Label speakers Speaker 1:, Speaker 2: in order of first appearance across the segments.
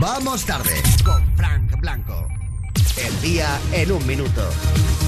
Speaker 1: Vamos tarde con Frank Blanco. El día en un minuto.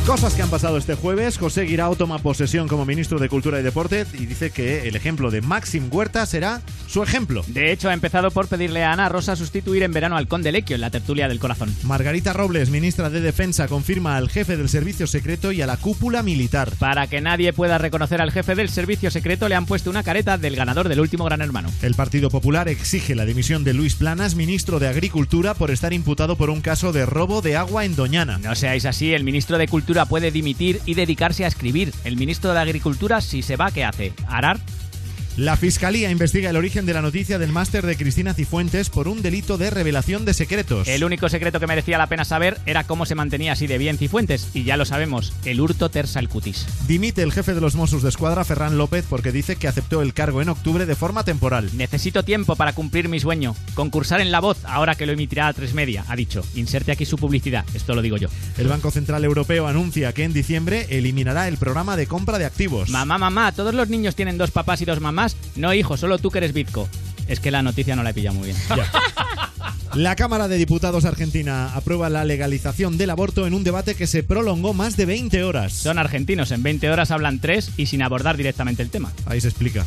Speaker 2: Cosas que han pasado este jueves. José Guirao toma posesión como ministro de Cultura y Deporte y dice que el ejemplo de Maxim Huerta será su ejemplo.
Speaker 3: De hecho, ha empezado por pedirle a Ana Rosa sustituir en verano al conde Lequio en la tertulia del corazón.
Speaker 2: Margarita Robles, ministra de Defensa, confirma al jefe del servicio secreto y a la cúpula militar.
Speaker 3: Para que nadie pueda reconocer al jefe del servicio secreto, le han puesto una careta del ganador del último Gran Hermano.
Speaker 2: El Partido Popular exige la dimisión de Luis Planas, ministro de Agricultura, por estar imputado por un caso de robo de agua en Doñana.
Speaker 3: No seáis así, el ministro de Cultura puede dimitir y dedicarse a escribir. El ministro de Agricultura, si se va, ¿qué hace? ¿Arar?
Speaker 2: La Fiscalía investiga el origen de la noticia del máster de Cristina Cifuentes por un delito de revelación de secretos.
Speaker 3: El único secreto que merecía la pena saber era cómo se mantenía así de bien Cifuentes, y ya lo sabemos, el hurto tersa el cutis.
Speaker 2: Dimite el jefe de los Mossos de Escuadra, Ferran López, porque dice que aceptó el cargo en octubre de forma temporal.
Speaker 3: Necesito tiempo para cumplir mi sueño. Concursar en La Voz, ahora que lo emitirá a tres media, ha dicho. Inserte aquí su publicidad, esto lo digo yo.
Speaker 2: El Banco Central Europeo anuncia que en diciembre eliminará el programa de compra de activos.
Speaker 3: Mamá, mamá, todos los niños tienen dos papás y dos mamás. No, hijo, solo tú que eres Bitco. Es que la noticia no la he pillado muy bien.
Speaker 2: La Cámara de Diputados Argentina aprueba la legalización del aborto en un debate que se prolongó más de 20 horas.
Speaker 3: Son argentinos, en 20 horas hablan tres y sin abordar directamente el tema.
Speaker 2: Ahí se explica.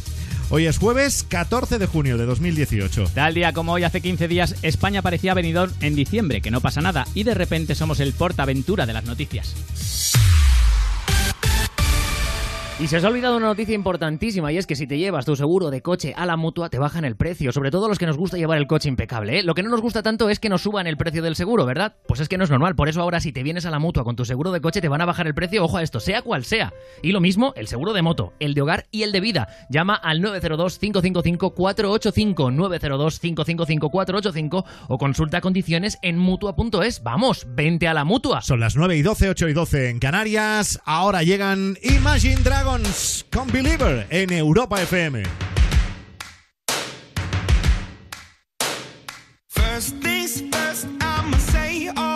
Speaker 2: Hoy es jueves 14 de junio de 2018.
Speaker 3: Tal día como hoy, hace 15 días, España parecía venidor en diciembre, que no pasa nada, y de repente somos el portaventura de las noticias.
Speaker 4: Y se os ha olvidado una noticia importantísima y es que si te llevas tu seguro de coche a la mutua te bajan el precio, sobre todo los que nos gusta llevar el coche impecable. ¿eh? Lo que no nos gusta tanto es que nos suban el precio del seguro, ¿verdad? Pues es que no es normal, por eso ahora si te vienes a la mutua con tu seguro de coche te van a bajar el precio, ojo a esto, sea cual sea. Y lo mismo el seguro de moto, el de hogar y el de vida. Llama al 902-555-485, 902-555-485 o consulta condiciones en mutua.es. Vamos, vente a la mutua.
Speaker 2: Son las 9 y 12, 8 y 12 en Canarias. Ahora llegan Imagine Dragons con Believer en Europa FM.
Speaker 5: First things first, I'ma say all